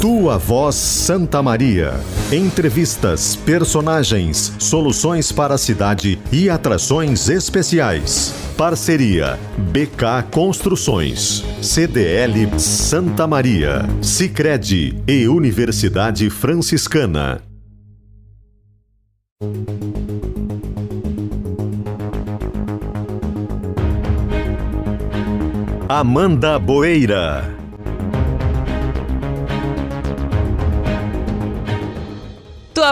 Tua Voz Santa Maria. Entrevistas, personagens, soluções para a cidade e atrações especiais. Parceria BK Construções, CDL Santa Maria, Sicredi e Universidade Franciscana. Amanda Boeira.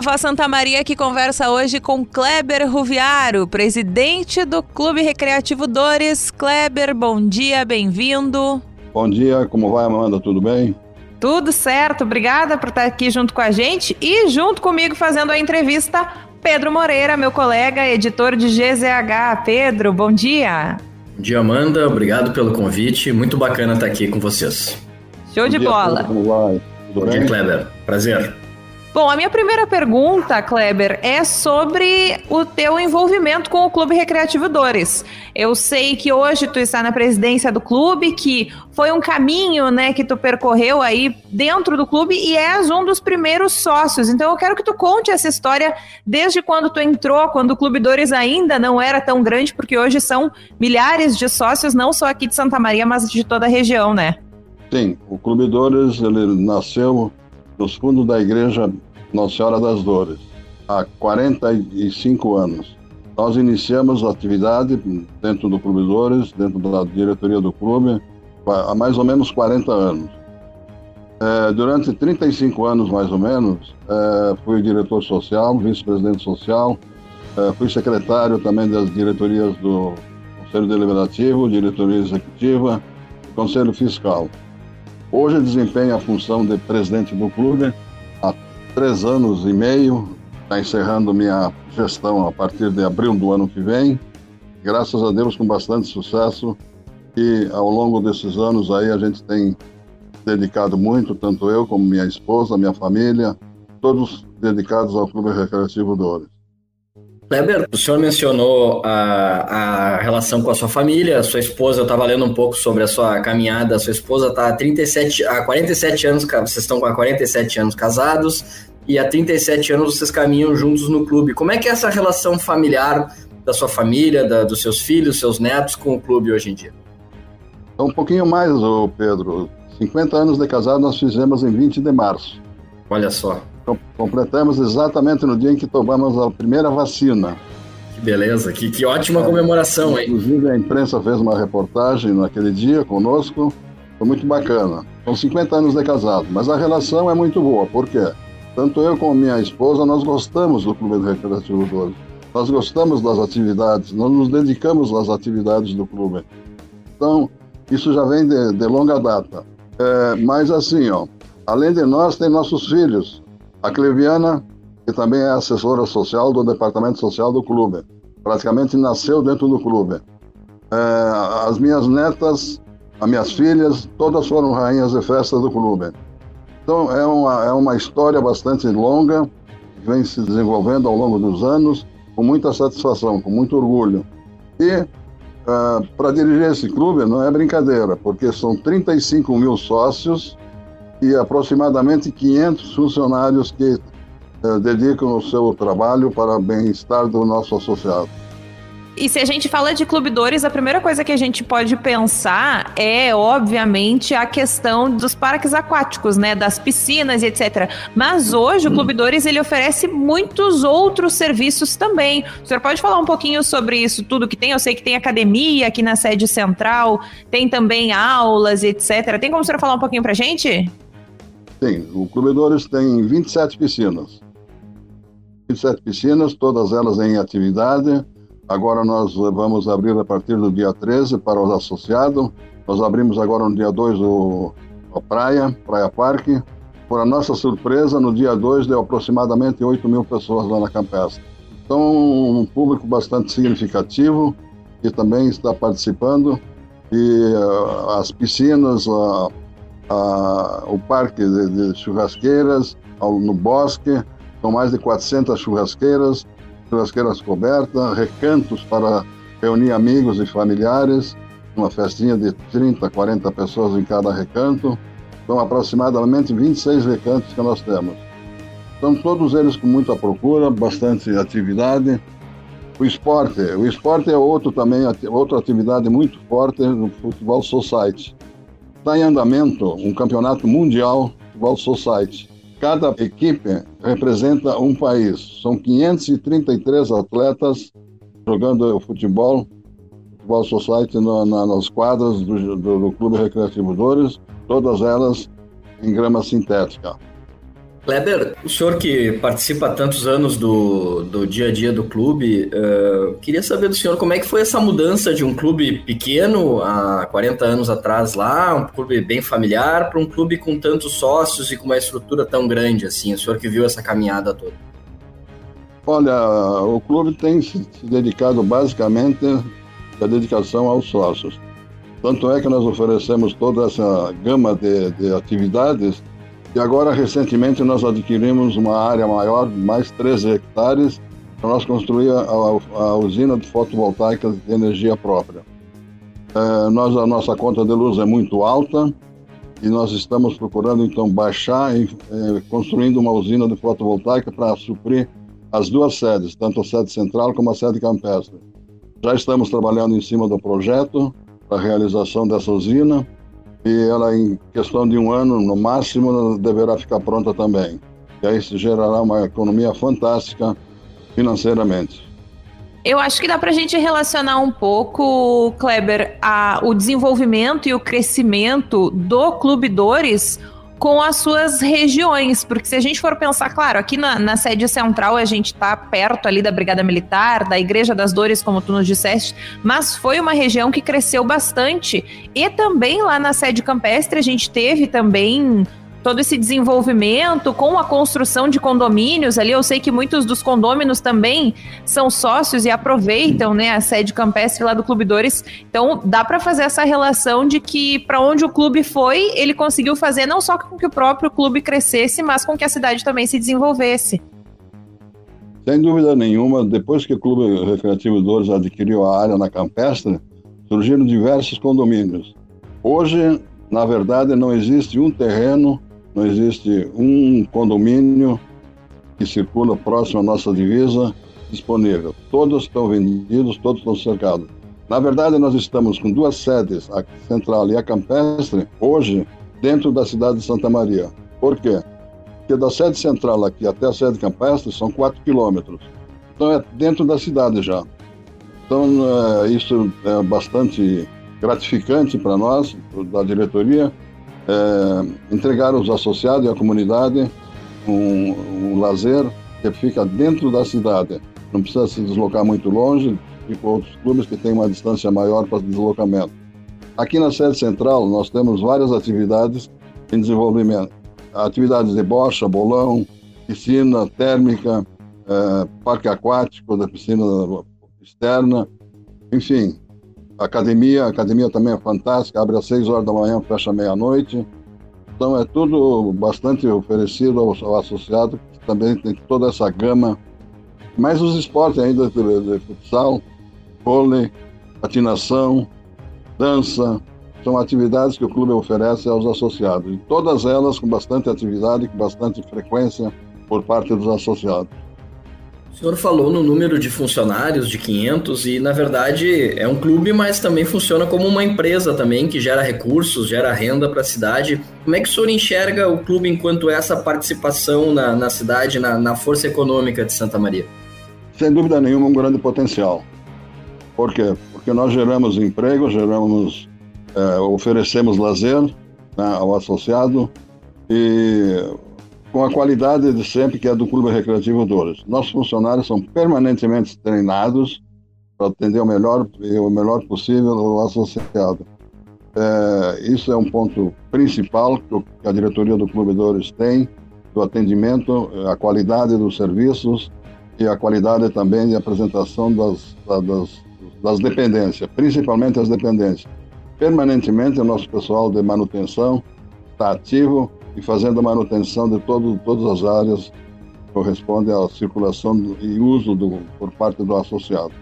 Voz Santa Maria que conversa hoje com Kleber Ruviaro, presidente do Clube Recreativo Dores. Kleber, bom dia, bem-vindo. Bom dia, como vai, Amanda? Tudo bem? Tudo certo, obrigada por estar aqui junto com a gente e junto comigo fazendo a entrevista, Pedro Moreira, meu colega, editor de GZH. Pedro, bom dia. Bom dia, Amanda. Obrigado pelo convite. Muito bacana estar aqui com vocês. Show bom de dia, bola. Como vai? Tudo bom bem? dia, Kleber. Prazer. Bom, a minha primeira pergunta, Kleber, é sobre o teu envolvimento com o Clube Recreativo Dores. Eu sei que hoje tu está na presidência do clube, que foi um caminho, né, que tu percorreu aí dentro do clube e és um dos primeiros sócios. Então eu quero que tu conte essa história desde quando tu entrou, quando o Clube Dores ainda não era tão grande, porque hoje são milhares de sócios, não só aqui de Santa Maria, mas de toda a região, né? Sim, o Clube Dores, ele nasceu nos fundos da igreja Nossa Senhora das Dores, há 45 anos. Nós iniciamos a atividade dentro do Clube Dores, dentro da diretoria do clube, há mais ou menos 40 anos. É, durante 35 anos, mais ou menos, é, fui diretor social, vice-presidente social, é, fui secretário também das diretorias do Conselho Deliberativo, diretoria executiva, Conselho Fiscal. Hoje desempenho a função de presidente do clube há três anos e meio. Está encerrando minha gestão a partir de abril do ano que vem. Graças a Deus com bastante sucesso e ao longo desses anos aí a gente tem dedicado muito, tanto eu como minha esposa, minha família, todos dedicados ao Clube Recreativo Dores. Kleber, o senhor mencionou a, a relação com a sua família, a sua esposa, eu estava lendo um pouco sobre a sua caminhada, a sua esposa está há 37, há 47 anos, vocês estão há 47 anos casados, e há 37 anos vocês caminham juntos no clube. Como é que é essa relação familiar da sua família, da, dos seus filhos, seus netos com o clube hoje em dia? É um pouquinho mais, ô Pedro. 50 anos de casado nós fizemos em 20 de março. Olha só. Completamos exatamente no dia em que tomamos a primeira vacina. Que beleza, que, que ótima comemoração, hein? Inclusive a imprensa fez uma reportagem naquele dia conosco, foi muito bacana. São 50 anos de casado, mas a relação é muito boa, por quê? Tanto eu como minha esposa, nós gostamos do Clube Recreativo 12. Nós gostamos das atividades, nós nos dedicamos às atividades do clube. Então, isso já vem de, de longa data. É, mas assim, ó, além de nós, tem nossos filhos. A Cleviana, que também é assessora social do Departamento Social do clube, praticamente nasceu dentro do clube. É, as minhas netas, as minhas filhas, todas foram rainhas de festa do clube. Então é uma, é uma história bastante longa, vem se desenvolvendo ao longo dos anos, com muita satisfação, com muito orgulho. E uh, para dirigir esse clube não é brincadeira, porque são 35 mil sócios e aproximadamente 500 funcionários que uh, dedicam o seu trabalho para o bem-estar do nosso associado. E se a gente fala de clubidores, a primeira coisa que a gente pode pensar é, obviamente, a questão dos parques aquáticos, né? Das piscinas e etc. Mas hoje o hum. Clubidores ele oferece muitos outros serviços também. O senhor pode falar um pouquinho sobre isso tudo que tem? Eu sei que tem academia aqui na sede central, tem também aulas etc. Tem como o senhor falar um pouquinho pra gente? Sim, o Clubidores tem 27 piscinas. 27 piscinas, todas elas em atividade Agora nós vamos abrir a partir do dia 13 para os associados. Nós abrimos agora no dia 2 o, a praia, Praia Parque. Por a nossa surpresa, no dia 2 deu aproximadamente 8 mil pessoas lá na campestre. Então, um público bastante significativo que também está participando. E uh, as piscinas, uh, uh, o parque de, de churrasqueiras, ao, no bosque, são mais de 400 churrasqueiras, churrasqueiras cobertas, recantos para reunir amigos e familiares, uma festinha de 30, 40 pessoas em cada recanto. São aproximadamente 26 recantos que nós temos. São todos eles com muita procura, bastante atividade. O esporte, o esporte é outro também, outra atividade muito forte no futebol society. Está em andamento um campeonato mundial futebol society. Cada equipe representa um país. São 533 atletas jogando futebol, futebol society no, na, nas quadras do, do, do Clube Recreativo Dores, todas elas em grama sintética. Kleber, o senhor que participa há tantos anos do, do dia a dia do clube, uh, queria saber do senhor como é que foi essa mudança de um clube pequeno, há 40 anos atrás lá, um clube bem familiar, para um clube com tantos sócios e com uma estrutura tão grande assim, o senhor que viu essa caminhada toda. Olha, o clube tem se dedicado basicamente à dedicação aos sócios. Tanto é que nós oferecemos toda essa gama de, de atividades e agora, recentemente, nós adquirimos uma área maior, mais 13 hectares, para nós construir a, a, a usina de fotovoltaica de energia própria. É, nós, a nossa conta de luz é muito alta e nós estamos procurando, então, baixar e é, construindo uma usina de fotovoltaica para suprir as duas sedes, tanto a sede central como a sede campestre. Já estamos trabalhando em cima do projeto para a realização dessa usina e ela, em questão de um ano, no máximo, deverá ficar pronta também. E aí isso gerará uma economia fantástica financeiramente. Eu acho que dá para a gente relacionar um pouco, Kleber, a, o desenvolvimento e o crescimento do Clube Dores com as suas regiões, porque se a gente for pensar, claro, aqui na, na sede central a gente está perto ali da Brigada Militar, da Igreja das Dores, como tu nos disseste, mas foi uma região que cresceu bastante. E também lá na sede campestre a gente teve também todo esse desenvolvimento com a construção de condomínios ali. Eu sei que muitos dos condôminos também são sócios e aproveitam, né, a sede campestre lá do Clube Dores. Então, dá para fazer essa relação de que para onde o clube foi, ele conseguiu fazer não só com que o próprio clube crescesse, mas com que a cidade também se desenvolvesse. Sem dúvida nenhuma, depois que o Clube Recreativo Dores adquiriu a área na Campestre, surgiram diversos condomínios. Hoje, na verdade, não existe um terreno não existe um condomínio que circula próximo à nossa divisa disponível. Todos estão vendidos, todos estão cercados. Na verdade, nós estamos com duas sedes, a central e a campestre, hoje dentro da cidade de Santa Maria. Por quê? Porque da sede central aqui até a sede campestre são 4 quilômetros. Então é dentro da cidade já. Então é, isso é bastante gratificante para nós, da diretoria, é, entregar aos associados e à comunidade um, um lazer que fica dentro da cidade. Não precisa se deslocar muito longe, tipo outros clubes que têm uma distância maior para deslocamento. Aqui na sede central, nós temos várias atividades em desenvolvimento. Atividades de bocha, bolão, piscina térmica, é, parque aquático da piscina externa, enfim, academia, a academia também é fantástica, abre às 6 horas da manhã, fecha meia-noite. Então é tudo bastante oferecido ao, ao, associado, também tem toda essa gama. Mais os esportes ainda de, de futsal, vôlei, patinação, dança, são atividades que o clube oferece aos associados. E todas elas com bastante atividade, com bastante frequência por parte dos associados. O senhor falou no número de funcionários de 500 e, na verdade, é um clube, mas também funciona como uma empresa também, que gera recursos, gera renda para a cidade. Como é que o senhor enxerga o clube enquanto essa participação na, na cidade, na, na força econômica de Santa Maria? Sem dúvida nenhuma, um grande potencial. Por quê? Porque nós geramos emprego, geramos, é, oferecemos lazer né, ao associado e com a qualidade de sempre que é do Clube Recreativo Dores. Nossos funcionários são permanentemente treinados para atender o melhor o melhor possível o associado. É, isso é um ponto principal que a diretoria do Clube Dores tem, do atendimento, a qualidade dos serviços e a qualidade também de apresentação das, das, das dependências, principalmente as dependências. Permanentemente o nosso pessoal de manutenção está ativo e fazendo a manutenção de todo, todas as áreas que correspondem à circulação e uso do, por parte do associado.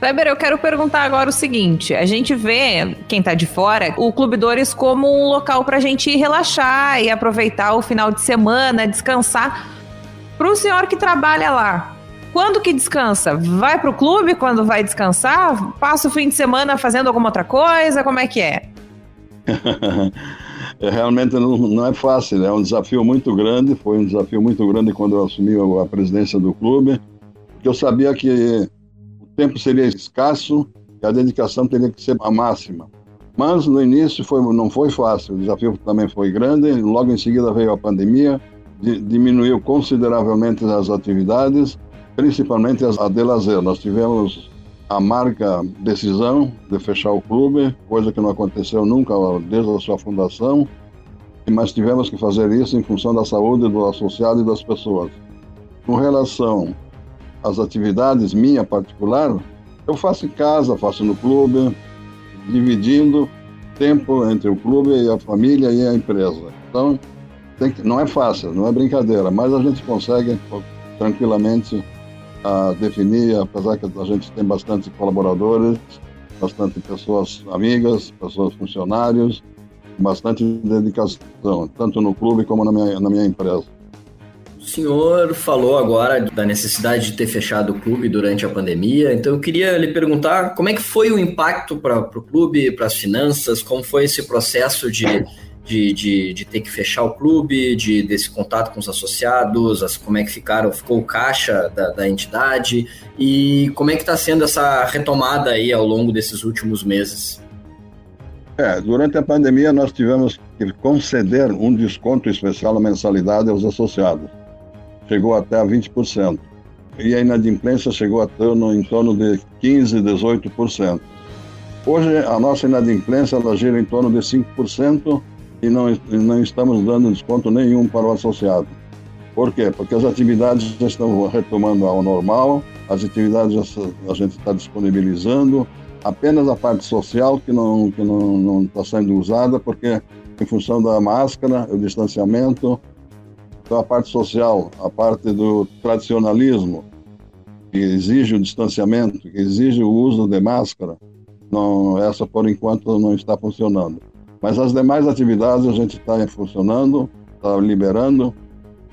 Weber, eu quero perguntar agora o seguinte: a gente vê, quem tá de fora, o Clube Dores como um local pra gente ir relaxar e aproveitar o final de semana, descansar. Pro senhor que trabalha lá, quando que descansa? Vai pro clube quando vai descansar? Passa o fim de semana fazendo alguma outra coisa? Como é que é? é realmente não, não, é fácil, é um desafio muito grande. Foi um desafio muito grande quando eu assumi a presidência do clube, porque eu sabia que o tempo seria escasso e a dedicação teria que ser a máxima. Mas no início foi, não foi fácil, o desafio também foi grande. Logo em seguida veio a pandemia, diminuiu consideravelmente as atividades principalmente a de lazer. Nós tivemos a marca decisão de fechar o clube, coisa que não aconteceu nunca desde a sua fundação, mas tivemos que fazer isso em função da saúde do associado e das pessoas. Com relação às atividades minha particular, eu faço em casa, faço no clube, dividindo tempo entre o clube e a família e a empresa. Então, que, não é fácil, não é brincadeira, mas a gente consegue tranquilamente a definir, apesar que a gente tem bastante colaboradores, bastante pessoas amigas, pessoas funcionários, bastante dedicação, tanto no clube como na minha, na minha empresa. O senhor falou agora da necessidade de ter fechado o clube durante a pandemia, então eu queria lhe perguntar como é que foi o impacto para o clube, para as finanças, como foi esse processo de de, de, de, ter que fechar o clube, de desse contato com os associados, as, como é que ficaram, ficou o caixa da, da entidade e como é que está sendo essa retomada aí ao longo desses últimos meses? É, durante a pandemia nós tivemos que conceder um desconto especial na mensalidade aos associados. Chegou até a 20%. E a inadimplência chegou a ter no, em torno de 15%, 18%. Hoje a nossa inadimplência gira em torno de 5%, e não, não estamos dando desconto nenhum para o associado. Por quê? Porque as atividades já estão retomando ao normal, as atividades a gente está disponibilizando, apenas a parte social que não que não não está sendo usada porque em função da máscara, o distanciamento, então a parte social, a parte do tradicionalismo que exige o distanciamento, que exige o uso de máscara, não essa por enquanto não está funcionando. Mas as demais atividades a gente está funcionando, está liberando.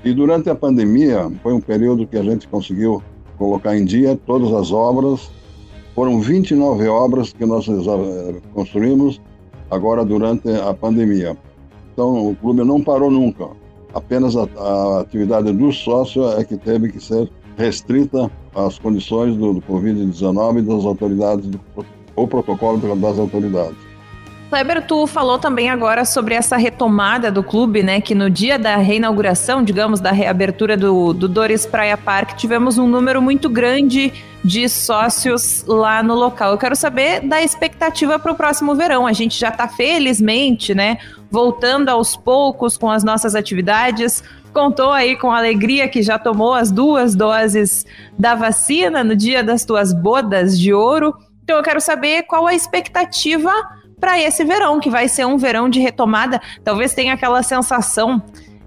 E durante a pandemia foi um período que a gente conseguiu colocar em dia todas as obras. Foram 29 obras que nós eh, construímos agora durante a pandemia. Então o clube não parou nunca. Apenas a, a atividade do sócio é que teve que ser restrita às condições do, do Covid-19 e das autoridades, do, o protocolo das autoridades. Kleber, tu falou também agora sobre essa retomada do clube, né? Que no dia da reinauguração, digamos, da reabertura do, do Dores Praia Park, tivemos um número muito grande de sócios lá no local. Eu quero saber da expectativa para o próximo verão. A gente já está felizmente, né? Voltando aos poucos com as nossas atividades. Contou aí com alegria que já tomou as duas doses da vacina no dia das tuas bodas de ouro. Então eu quero saber qual a expectativa para esse verão, que vai ser um verão de retomada. Talvez tenha aquela sensação,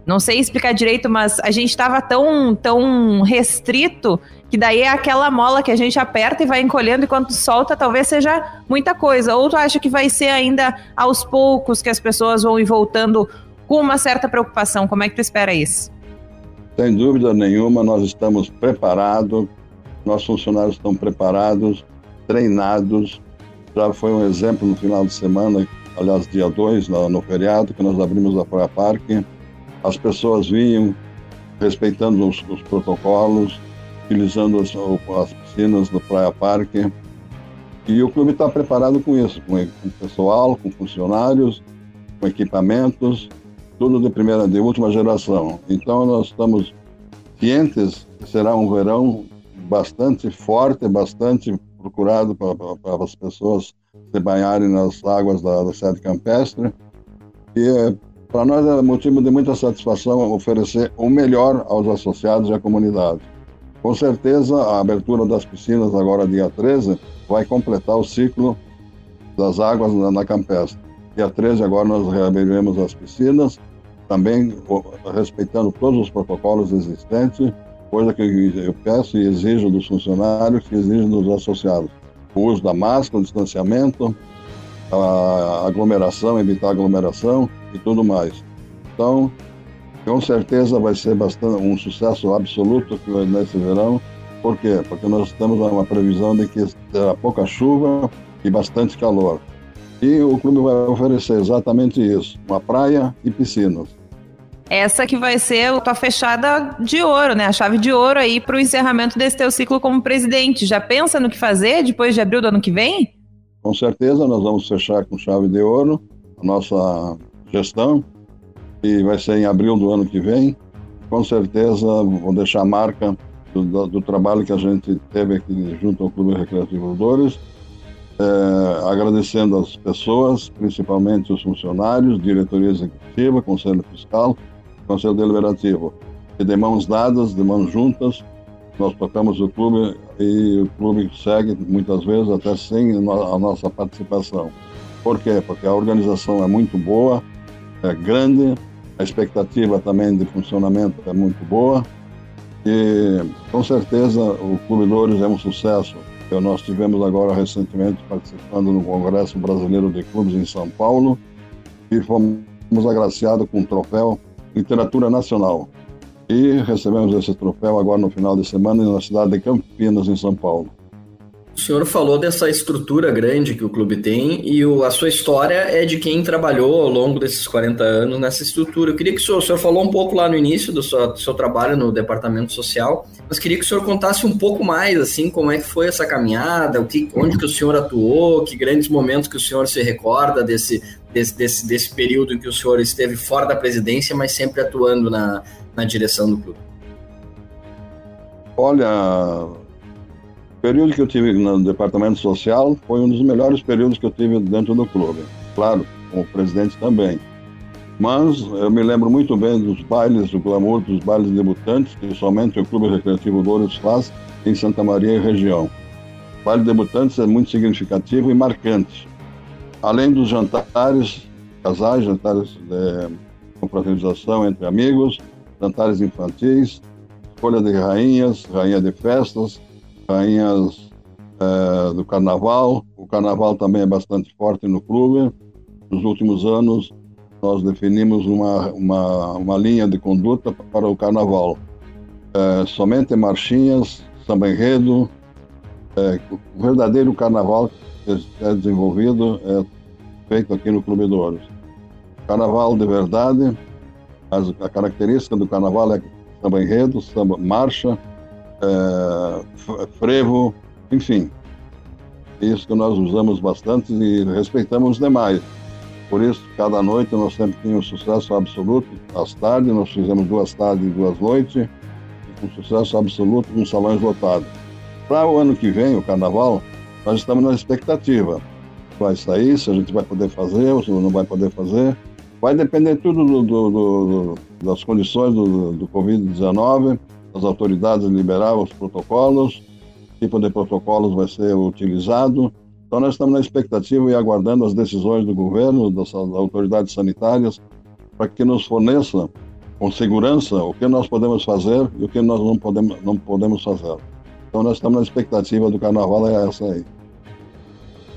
não sei explicar direito, mas a gente estava tão, tão restrito que daí é aquela mola que a gente aperta e vai encolhendo enquanto solta, talvez seja muita coisa. Ou tu acha que vai ser ainda aos poucos que as pessoas vão ir voltando com uma certa preocupação? Como é que tu espera isso? Sem dúvida nenhuma, nós estamos preparados, nossos funcionários estão preparados, treinados, já foi um exemplo no final de semana, aliás, dia 2, no, feriado, que nós abrimos a Praia Parque. As pessoas vinham respeitando os, os protocolos, utilizando as, as, piscinas do Praia Parque. E o clube está preparado com isso, com, com pessoal, com funcionários, com equipamentos, tudo de primeira, de última geração. Então nós estamos cientes que será um verão bastante forte, bastante procurado para as pessoas se banharem nas águas da, da sede campestre. E para nós é motivo de muita satisfação oferecer o melhor aos associados e à comunidade. Com certeza, a abertura das piscinas agora dia 13 vai completar o ciclo das águas na, na campestre. Dia 13 agora nós reabriremos as piscinas, também respeitando todos os protocolos existentes coisa que eu peço e exijo dos funcionários, que exijo dos associados. o uso da máscara, o distanciamento, a aglomeração, evitar aglomeração e tudo mais. Então, com certeza vai ser bastante um sucesso absoluto nesse verão. Por quê? Porque nós temos uma previsão de que terá pouca chuva e bastante calor. E o clube vai oferecer exatamente isso: uma praia e piscinas. Essa que vai ser a tua fechada de ouro, né? A chave de ouro aí para o encerramento desse teu ciclo como presidente. Já pensa no que fazer depois de abril do ano que vem? Com certeza, nós vamos fechar com chave de ouro a nossa gestão e vai ser em abril do ano que vem. Com certeza, vou deixar a marca do, do, do trabalho que a gente teve aqui junto ao Clube Recreativo Dores é, agradecendo as pessoas, principalmente os funcionários, diretoria executiva, conselho fiscal, conselho deliberativo. E de mãos dadas, de mãos juntas, nós tocamos o clube e o clube segue muitas vezes até sem a nossa participação. Por quê? Porque a organização é muito boa, é grande, a expectativa também de funcionamento é muito boa e com certeza o Clube Dores é um sucesso que nós tivemos agora recentemente participando no Congresso Brasileiro de Clubes em São Paulo e fomos agraciados com o troféu Literatura Nacional. E recebemos esse troféu agora no final de semana na cidade de Campinas, em São Paulo. O senhor falou dessa estrutura grande que o clube tem e o, a sua história é de quem trabalhou ao longo desses 40 anos nessa estrutura. Eu queria que o senhor, o senhor falou um pouco lá no início do seu, do seu, trabalho no departamento social, mas queria que o senhor contasse um pouco mais, assim, como é que foi essa caminhada, o que, onde que o senhor atuou, que grandes momentos que o senhor se recorda desse, desse, desse, desse período em que o senhor esteve fora da presidência, mas sempre atuando na, na direção do clube. Olha, período que eu tive no departamento social foi um dos melhores períodos que eu tive dentro do clube. Claro, como presidente também. Mas eu me lembro muito bem dos bailes, do glamour dos bailes debutantes, que somente o Clube Recreativo Louros faz em Santa Maria e região. O baile debutantes é muito significativo e marcante. Além dos jantares, casais, jantares de confraternização entre amigos, jantares infantis, escolha de rainhas, rainha de festas, rainhas é, do carnaval. O carnaval também é bastante forte no clube. Nos últimos anos, nós definimos uma, uma, uma linha de conduta para o carnaval. É, somente marchinhas, samba enredo. É, o verdadeiro carnaval que é desenvolvido é feito aqui no Clube do Ouros. Carnaval de verdade, a característica do carnaval é samba enredo, samba marcha, é, frevo, enfim. Isso que nós usamos bastante e respeitamos os demais. Por isso, cada noite nós sempre tínhamos sucesso absoluto. Às tardes, nós fizemos duas tardes e duas noites, com sucesso absoluto, com salões lotados. Para o ano que vem, o carnaval, nós estamos na expectativa. Vai sair, se a gente vai poder fazer ou se não vai poder fazer. Vai depender tudo do, do, do, das condições do, do Covid-19 as autoridades liberaram os protocolos, tipo de protocolos vai ser utilizado. Então, nós estamos na expectativa e aguardando as decisões do governo, das autoridades sanitárias, para que nos forneça com segurança o que nós podemos fazer e o que nós não podemos, não podemos fazer. Então, nós estamos na expectativa do carnaval, é essa aí.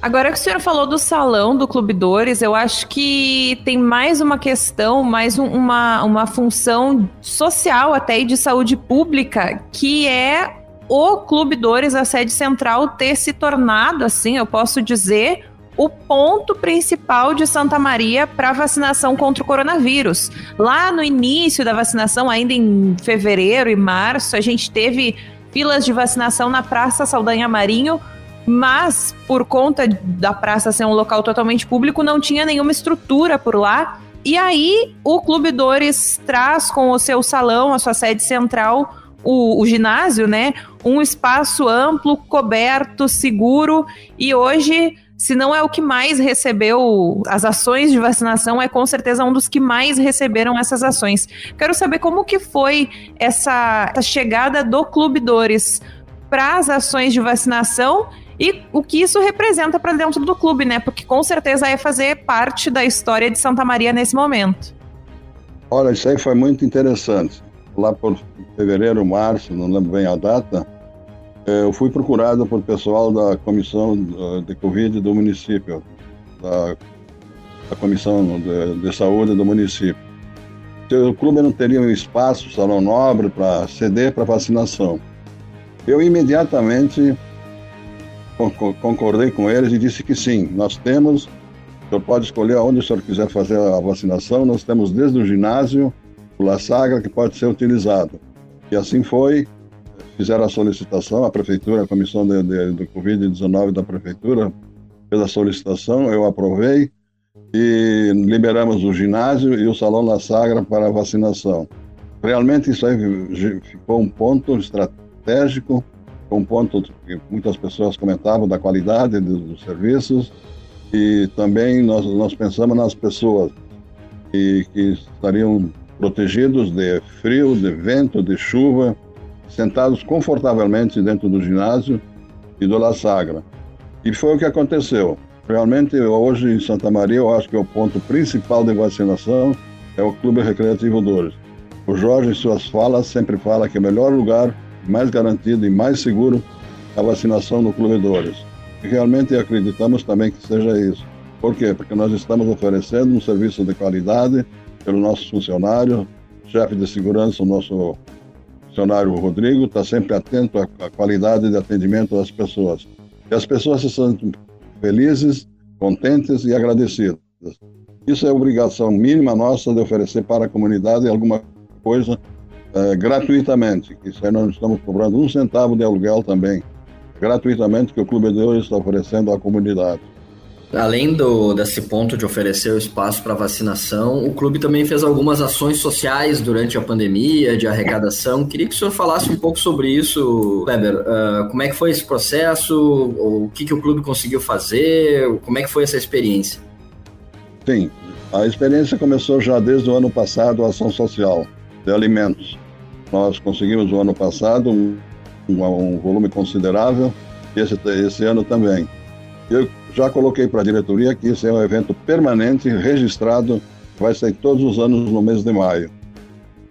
Agora que o senhor falou do salão do Clube Dores, eu acho que tem mais uma questão, mais um, uma, uma função social até e de saúde pública, que é o Clube Dores, a sede central, ter se tornado, assim, eu posso dizer, o ponto principal de Santa Maria para vacinação contra o coronavírus. Lá no início da vacinação, ainda em fevereiro e março, a gente teve filas de vacinação na Praça Saldanha Marinho mas por conta da praça ser um local totalmente público, não tinha nenhuma estrutura por lá. E aí o Clube Dores traz com o seu salão, a sua sede central, o, o, ginásio, né? Um espaço amplo, coberto, seguro. E hoje, se não é o que mais recebeu as ações de vacinação, é com certeza um dos que mais receberam essas ações. Quero saber como que foi essa, essa chegada do Clube Dores para as ações de vacinação e o que isso representa para dentro do clube, né? Porque com certeza é fazer parte da história de Santa Maria nesse momento. Olha, isso aí foi muito interessante. Lá por fevereiro, março, não lembro bem a data, é, eu fui procurado por pessoal da comissão de Covid do município, da, da comissão de, de, saúde do município. O clube não teria um espaço, salão nobre, para ceder para vacinação. Eu imediatamente concordei com eles e disse que sim, nós temos, o senhor pode escolher onde o senhor quiser fazer a vacinação, nós temos desde o ginásio, o La Sagra, que pode ser utilizado. E assim foi, fizeram a solicitação, a prefeitura, a comissão de, de, do Covid-19 da prefeitura fez a solicitação, eu aprovei e liberamos o ginásio e o Salão La Sagra para vacinação. Realmente isso aí ficou um ponto estratégico um ponto que muitas pessoas comentavam da qualidade dos, serviços e também nós, nós pensamos nas pessoas que, que estariam protegidos de frio, de vento, de chuva, sentados confortavelmente dentro do ginásio e do La Sagra. E foi o que aconteceu. Realmente, hoje em Santa Maria, eu acho que o ponto principal de vacinação é o Clube Recreativo Dores. O Jorge, em suas falas, sempre fala que é o melhor lugar mais garantido e mais seguro a vacinação no Clube Dores. E realmente acreditamos também que seja isso. Por quê? Porque nós estamos oferecendo um serviço de qualidade pelo nosso funcionário, chefe de segurança, o nosso funcionário Rodrigo, está sempre atento à, qualidade de atendimento das pessoas. E as pessoas se sentem felizes, contentes e agradecidas. Isso é obrigação mínima nossa de oferecer para a comunidade alguma coisa é, gratuitamente. Isso aí nós estamos cobrando um centavo de aluguel também, gratuitamente, que o Clube de Hoje está oferecendo à comunidade. Além do, desse ponto de oferecer o espaço para vacinação, o clube também fez algumas ações sociais durante a pandemia, de arrecadação. Queria que o senhor falasse um pouco sobre isso, Weber. Uh, como é que foi esse processo? O que, que o clube conseguiu fazer? Como é que foi essa experiência? Sim, a experiência começou já desde o ano passado, a ação social de alimentos. Nós conseguimos o ano passado um, um volume considerável, esse, esse ano também. Eu já coloquei para a diretoria que esse é um evento permanente, registrado, vai sair todos os anos no mês de maio.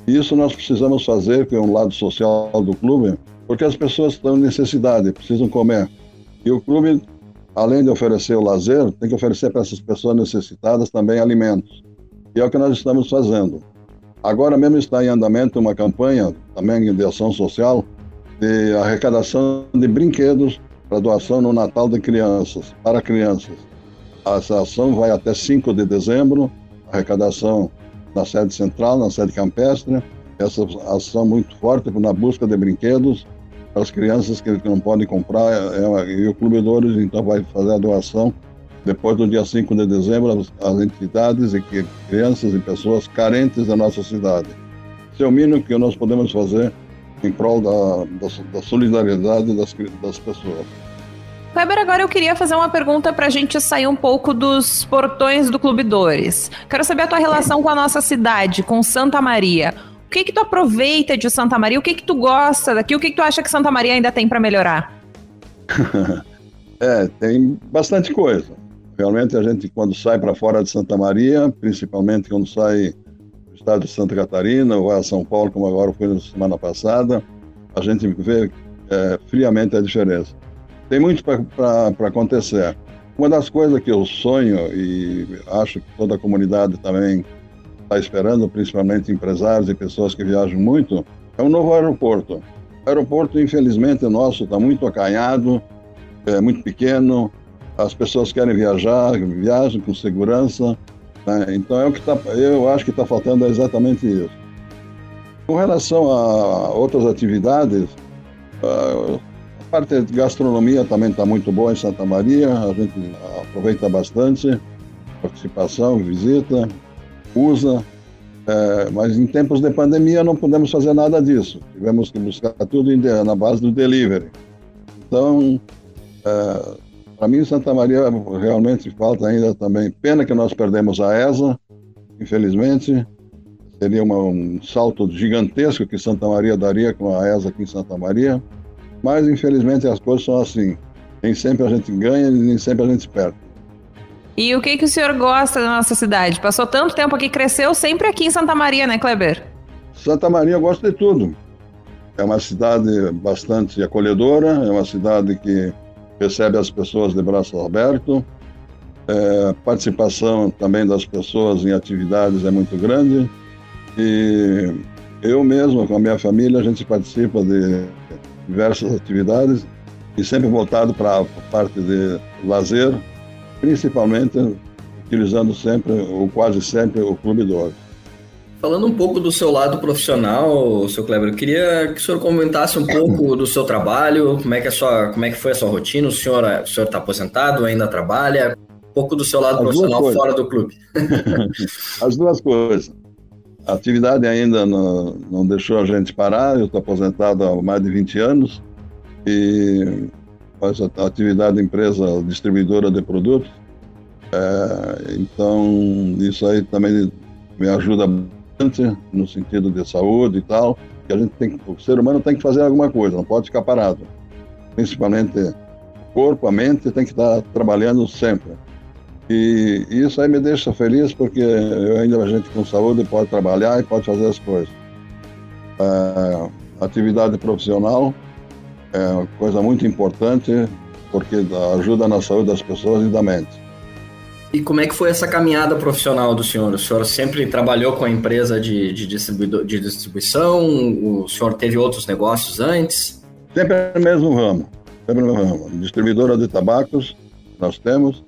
Isso nós precisamos fazer, que é um lado social do clube, porque as pessoas estão em necessidade, precisam comer. E o clube, além de oferecer o lazer, tem que oferecer para essas pessoas necessitadas também alimentos. E é o que nós estamos fazendo. Agora mesmo está em andamento uma campanha, também de ação social, de arrecadação de brinquedos para doação no Natal de crianças, para crianças. Essa ação vai até 5 de dezembro, arrecadação na sede central, na sede campestre. Essa ação muito forte na busca de brinquedos para as crianças que não podem comprar. É, e o Clube Dores, então, vai fazer a doação depois do dia 5 de dezembro, as, entidades e crianças e pessoas carentes da nossa cidade. Esse é o mínimo que nós podemos fazer em prol da, da, da solidariedade das, das pessoas. Weber, agora eu queria fazer uma pergunta para a gente sair um pouco dos portões do Clube Dores. Quero saber a tua relação com a nossa cidade, com Santa Maria. O que que tu aproveita de Santa Maria? O que que tu gosta daqui? O que que tu acha que Santa Maria ainda tem para melhorar? é, tem bastante coisa. Realmente a gente quando sai para fora de Santa Maria, principalmente quando sai do estado de Santa Catarina ou a São Paulo, como agora foi na semana passada, a gente vê é, friamente a diferença. Tem muito para acontecer. Uma das coisas que eu sonho e acho que toda a comunidade também está esperando, principalmente empresários e pessoas que viajam muito, é um novo aeroporto. O aeroporto, infelizmente, nosso está muito acanhado, é muito pequeno, as pessoas querem viajar, viajam com segurança. Né? Então é o que tá, eu acho que está faltando é exatamente isso. Com relação a outras atividades, a parte de gastronomia também está muito boa em Santa Maria, a gente aproveita bastante, participação, visita, usa, é, mas em tempos de pandemia não podemos fazer nada disso. Tivemos que buscar tudo na base do delivery. Então, é, para mim, Santa Maria realmente falta ainda também. Pena que nós perdemos a ESA, infelizmente. Seria uma, um salto gigantesco que Santa Maria daria com a ESA aqui em Santa Maria. Mas, infelizmente, as coisas são assim. Nem sempre a gente ganha e nem sempre a gente perde. E o que, que o senhor gosta da nossa cidade? Passou tanto tempo aqui, cresceu sempre aqui em Santa Maria, né, Kleber? Santa Maria eu gosto de tudo. É uma cidade bastante acolhedora, é uma cidade que recebe as pessoas de braços abertos. É, a participação também das pessoas em atividades é muito grande. E eu mesmo, com a minha família, a gente participa de diversas atividades e sempre voltado para a parte de lazer, principalmente utilizando sempre, ou quase sempre, o Clube do Falando um pouco do seu lado profissional, seu Kleber, eu queria que o senhor comentasse um pouco do seu trabalho, como é que, é sua, como é que foi a sua rotina, o senhor o senhor está aposentado, ainda trabalha, um pouco do seu lado As profissional fora do clube. As duas coisas. A atividade ainda não, não deixou a gente parar, eu estou aposentado há mais de 20 anos e faço a atividade da empresa distribuidora de produtos. É, então, isso aí também me ajuda no sentido de saúde e tal, que a gente tem, o ser humano tem que fazer alguma coisa, não pode ficar parado. Principalmente o corpo, a mente tem que estar trabalhando sempre. E isso aí me deixa feliz porque ainda a gente com saúde pode trabalhar e pode fazer as coisas. Atividade profissional é uma coisa muito importante porque ajuda na saúde das pessoas e da mente. E como é que foi essa caminhada profissional do senhor? O senhor sempre trabalhou com a empresa de, de, de distribuição? O senhor teve outros negócios antes? Sempre no mesmo ramo. Sempre no mesmo ramo. Distribuidora de tabacos, nós temos,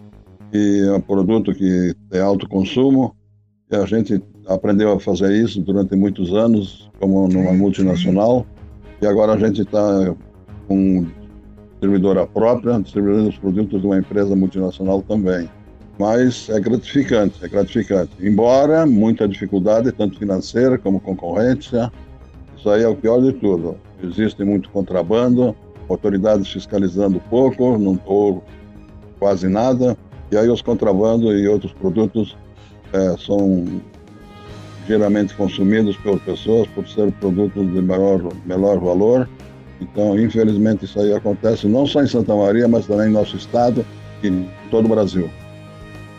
e é um produto que tem alto consumo. E a gente aprendeu a fazer isso durante muitos anos, como numa multinacional. E agora a gente está com distribuidora própria, distribuindo os produtos de uma empresa multinacional também mas é gratificante, é gratificante. Embora muita dificuldade, tanto financeira como concorrência, isso aí é o pior de tudo. Existe muito contrabando, autoridades fiscalizando pouco, não ou quase nada, e aí os contrabandos e outros produtos é, são geralmente consumidos pelas pessoas por ser produtos de maior, melhor valor. Então, infelizmente, isso aí acontece não só em Santa Maria, mas também em nosso estado e em todo o Brasil.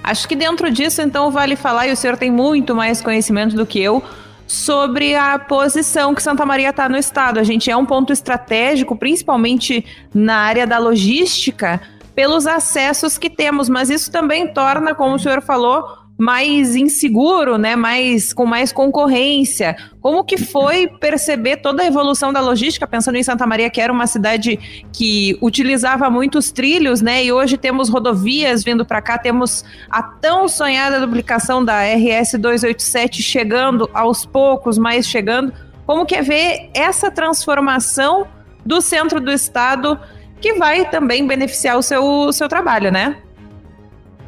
Acho que dentro disso, então, vale falar, e o senhor tem muito mais conhecimento do que eu, sobre a posição que Santa Maria está no estado. A gente é um ponto estratégico, principalmente na área da logística, pelos acessos que temos, mas isso também torna, como o senhor falou, mais inseguro, né? Mais com mais concorrência. Como que foi perceber toda a evolução da logística, pensando em Santa Maria, que era uma cidade que utilizava muitos trilhos, né? E hoje temos rodovias vindo para cá, temos a tão sonhada duplicação da RS 287 chegando aos poucos, mais chegando. Como que é ver essa transformação do centro do estado que vai também beneficiar o seu, seu trabalho, né?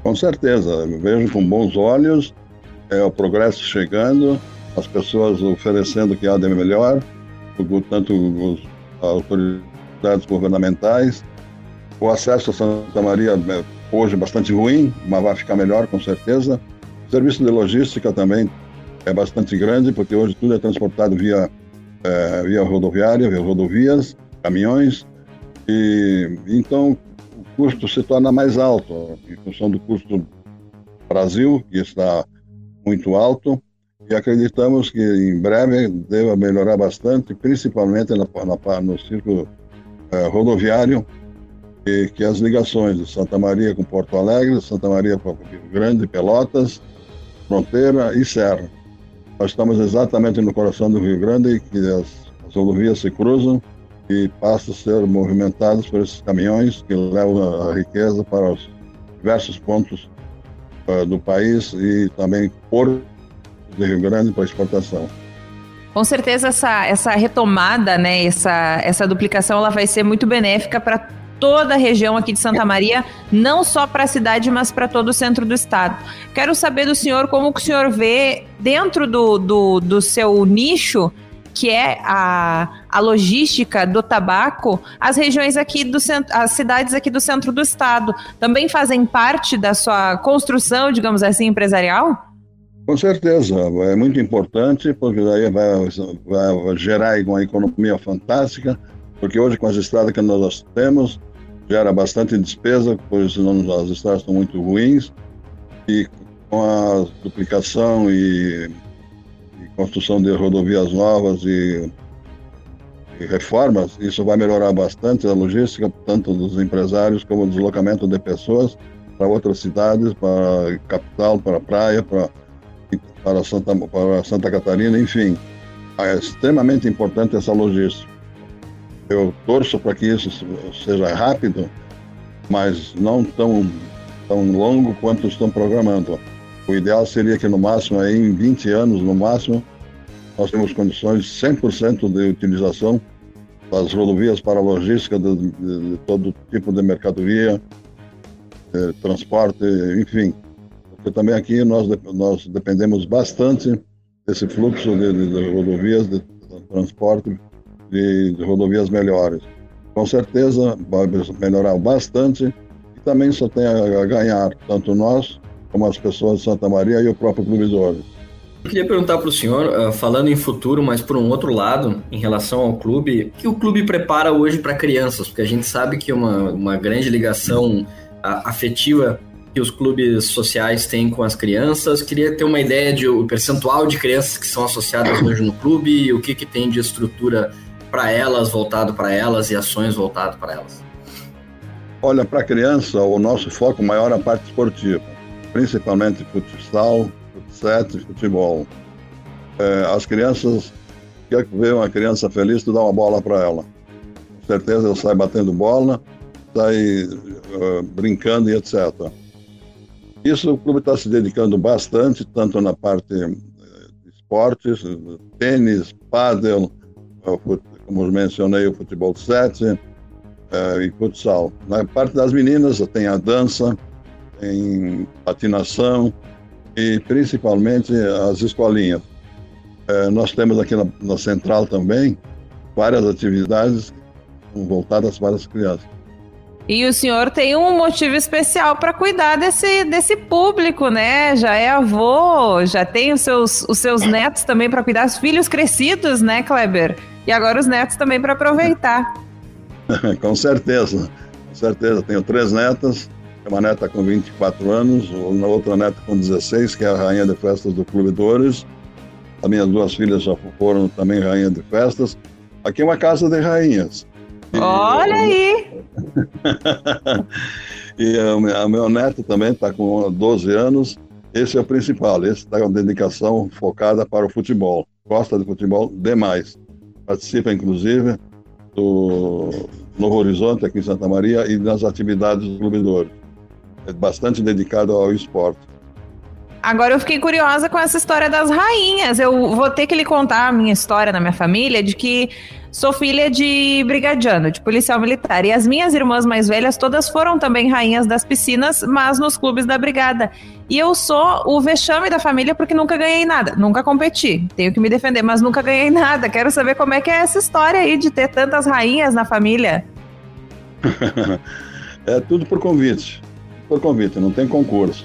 Com certeza, vejo com bons olhos é, o progresso chegando, as pessoas oferecendo o que há de melhor, tanto as autoridades governamentais. O acesso a Santa Maria é, hoje é bastante ruim, mas vai ficar melhor com certeza. O serviço de logística também é bastante grande, porque hoje tudo é transportado via, é, via rodoviária, via rodovias, caminhões. E então custo se torna mais alto, em função do custo Brasil, que está muito alto, e acreditamos que em breve deva melhorar bastante, principalmente na, na, no círculo eh, rodoviário, e que as ligações de Santa Maria com Porto Alegre, Santa Maria com Rio Grande, Pelotas, Fronteira e Serra. Nós estamos exatamente no coração do Rio Grande, que as, as rodovias se cruzam, e passam a ser movimentados por esses caminhões que levam a riqueza para os diversos pontos uh, do país e também Porto de Rio Grande para exportação. Com certeza essa, essa retomada, né, essa, essa duplicação, ela vai ser muito benéfica para toda a região aqui de Santa Maria, não só para a cidade, mas para todo o centro do estado. Quero saber do senhor como que o senhor vê dentro do, do, do seu nicho que é a, a logística do tabaco, as regiões aqui do centro, as cidades aqui do centro do estado também fazem parte da sua construção, digamos assim, empresarial? Com certeza, é muito importante, porque daí vai, vai gerar uma economia fantástica, porque hoje com as estradas que nós temos, gera bastante despesa, pois as estradas estão muito ruins, e com a duplicação e construção de rodovias novas e e reformas, isso vai melhorar bastante a logística, tanto dos empresários como o deslocamento de pessoas para outras cidades, para capital, para praia, para, para, Santa, para Santa Catarina, enfim. É extremamente importante essa logística. Eu torço para que isso seja rápido, mas não tão, tão longo quanto estão programando. O ideal seria que no máximo, aí, em 20 anos, no máximo, nós temos condições 100% de utilização das rodovias para a logística de, de, de todo tipo de mercadoria, de transporte, enfim. Porque também aqui nós, nós dependemos bastante desse fluxo de, de rodovias, de, transporte, de, rodovias melhores. Com certeza vai melhorar bastante e também só tem a ganhar, tanto nós como as pessoas de Santa Maria e o próprio Clube do Ouro. Eu queria perguntar para o senhor, uh, falando em futuro, mas por um outro lado, em relação ao clube, o que o clube prepara hoje para crianças? Porque a gente sabe que uma, uma grande ligação afetiva que os clubes sociais têm com as crianças. Queria ter uma ideia de o percentual de crianças que são associadas hoje no clube e o que, que tem de estrutura para elas, voltado para elas e ações voltado para elas. Olha, para a criança, o nosso foco maior é a parte esportiva, principalmente futsal, sete, futebol. É, as crianças, quer ver uma criança feliz, tu dá uma bola para ela. Com certeza ela sai batendo bola, sai uh, brincando e etc. Isso o clube está se dedicando bastante, tanto na parte de esportes, tênis, pádel, como mencionei, o futebol 7 uh, e futsal. Na parte das meninas tem a dança, tem patinação, e principalmente as escolinhas. É, nós temos aqui na, na, central também várias atividades voltadas para as crianças. E o senhor tem um motivo especial para cuidar desse, desse público, né? Já é avô, já tem os seus, os seus netos também para cuidar, os filhos crescidos, né, Kleber? E agora os netos também para aproveitar. com certeza, com certeza. Tenho três netas, uma neta com 24 anos, uma outra neta com 16, que é a rainha de festas do Clube Dores. As minhas duas filhas já foram também rainha de festas. Aqui é uma casa de rainhas. Olha aí! e a, a meu neto também está com 12 anos. Esse é o principal, esse está com dedicação focada para o futebol. Gosta de futebol demais. Participa, inclusive, do Novo Horizonte, aqui em Santa Maria, e das atividades do Clube Dores bastante dedicado ao esporte. Agora eu fiquei curiosa com essa história das rainhas. Eu vou ter que lhe contar a minha história na minha família de que sou filha de brigadiano, de policial militar. E as minhas irmãs mais velhas todas foram também rainhas das piscinas, mas nos clubes da brigada. E eu sou o vexame da família porque nunca ganhei nada. Nunca competi. Tenho que me defender, mas nunca ganhei nada. Quero saber como é que é essa história aí de ter tantas rainhas na família. é tudo por convite por convite, não tem concurso.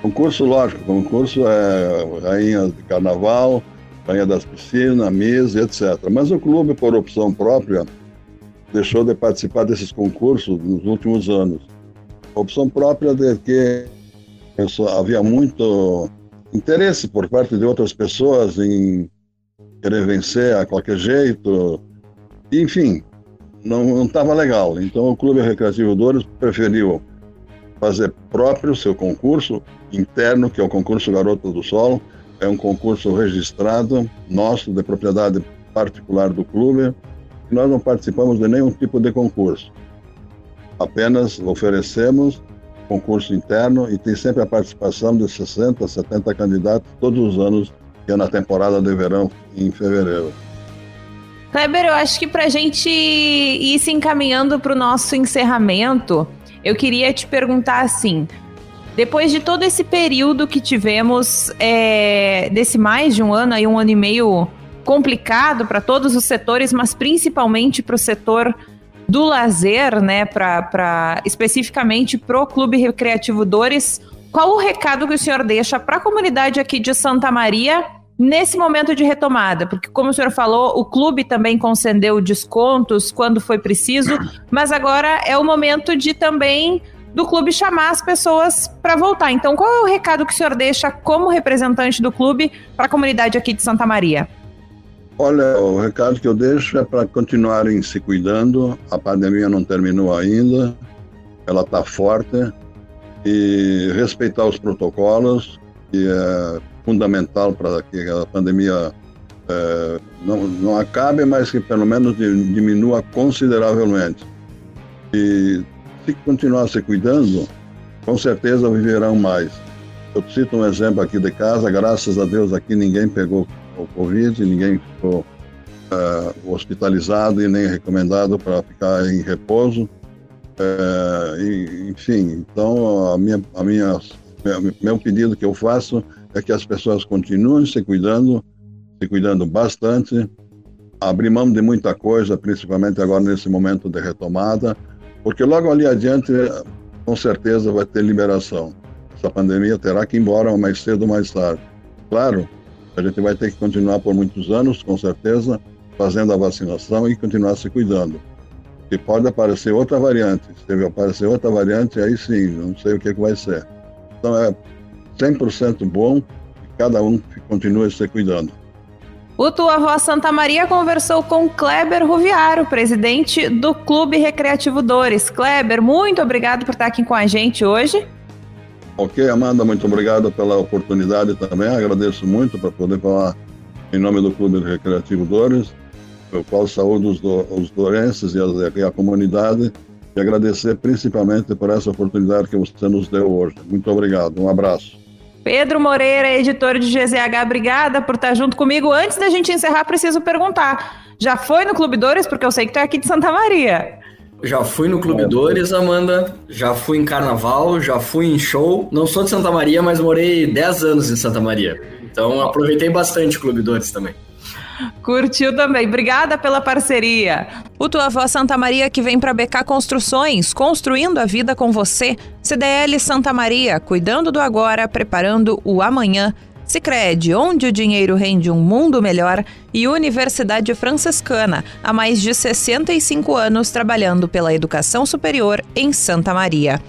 Concurso, lógico, concurso é rainha de carnaval, rainha das piscinas, Miss, etc. Mas o clube, por opção própria, deixou de participar desses concursos nos últimos anos. Opção própria de que havia muito interesse por parte de outras pessoas em querer vencer a qualquer jeito. Enfim, não estava legal. Então o Clube Recreativo Dores preferiu fazer próprio seu concurso interno, que é o concurso Garota do Sol. É um concurso registrado, nosso, de propriedade particular do clube. E nós não participamos de nenhum tipo de concurso. Apenas oferecemos concurso interno e tem sempre a participação de 60, 70 candidatos todos os anos, que é na temporada de verão, em fevereiro. Kleber, eu acho que para a gente ir se encaminhando para o nosso encerramento, eu queria te perguntar assim: depois de todo esse período que tivemos, é, desse mais de um ano, aí um ano e meio complicado para todos os setores, mas principalmente para o setor do lazer, né, para especificamente para o Clube Recreativo Dores, qual o recado que o senhor deixa para a comunidade aqui de Santa Maria nesse momento de retomada? Porque, como o senhor falou, o clube também concedeu descontos quando foi preciso, mas agora é o momento de também do clube chamar as pessoas para voltar. Então, qual é o recado que o senhor deixa como representante do clube para a comunidade aqui de Santa Maria? Olha, o recado que eu deixo é para continuarem se cuidando. A pandemia não terminou ainda, ela está forte e respeitar os protocolos, que é fundamental para que a pandemia é, não, não acabe, mas que pelo menos diminua consideravelmente. E se continuar se cuidando, com certeza viverão mais. Eu cito um exemplo aqui de casa, graças a Deus aqui ninguém pegou o Covid, ninguém ficou uh, hospitalizado e nem recomendado para ficar em repouso. E, enfim, então a minha, a minha, meu pedido que eu faço é que as pessoas continuem se cuidando, se cuidando bastante, abrir mão de muita coisa, principalmente agora nesse momento de retomada, porque logo ali adiante, com certeza, vai ter liberação. Essa pandemia terá que ir embora mais cedo ou mais tarde. Claro, a gente vai ter que continuar por muitos anos, com certeza, fazendo a vacinação e continuar se cuidando. E pode aparecer outra variante. Se aparecer outra variante, aí sim, não sei o que, que vai ser. Então é 100% bom que cada um continue se cuidando. O Tua Voz Santa Maria conversou com Kleber Ruviaro, presidente do Clube Recreativo Dores. Kleber, muito obrigado por estar aqui com a gente hoje. Ok, Amanda, muito obrigado pela oportunidade também. Agradeço muito para poder falar em nome do Clube Recreativo Dores, o qual saúdo os, do, os dorenses e a, e a comunidade e agradecer principalmente por essa oportunidade que você nos deu hoje. Muito obrigado, um abraço. Pedro Moreira, editor de GZH, obrigada por estar junto comigo. Antes da gente encerrar, preciso perguntar: já foi no Clube Dores? Porque eu sei que tu é aqui de Santa Maria. Já fui no Clube Dores, Amanda. Já fui em carnaval, já fui em show. Não sou de Santa Maria, mas morei 10 anos em Santa Maria. Então aproveitei bastante o Clube Dores também. Curtiu também. Obrigada pela parceria. O Tua Voz Santa Maria que vem para BK Construções, construindo a vida com você. CDL Santa Maria, cuidando do agora, preparando o amanhã. Sicredi, onde o dinheiro rende um mundo melhor, e Universidade Franciscana, há mais de 65 anos trabalhando pela educação superior em Santa Maria.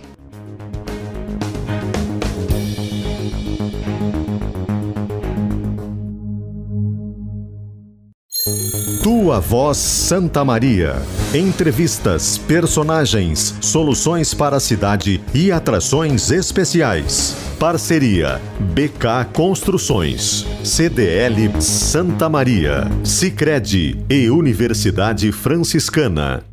Tua Voz Santa Maria. Entrevistas, personagens, soluções para a cidade e atrações especiais. Parceria BK Construções, CDL Santa Maria, Sicredi e Universidade Franciscana.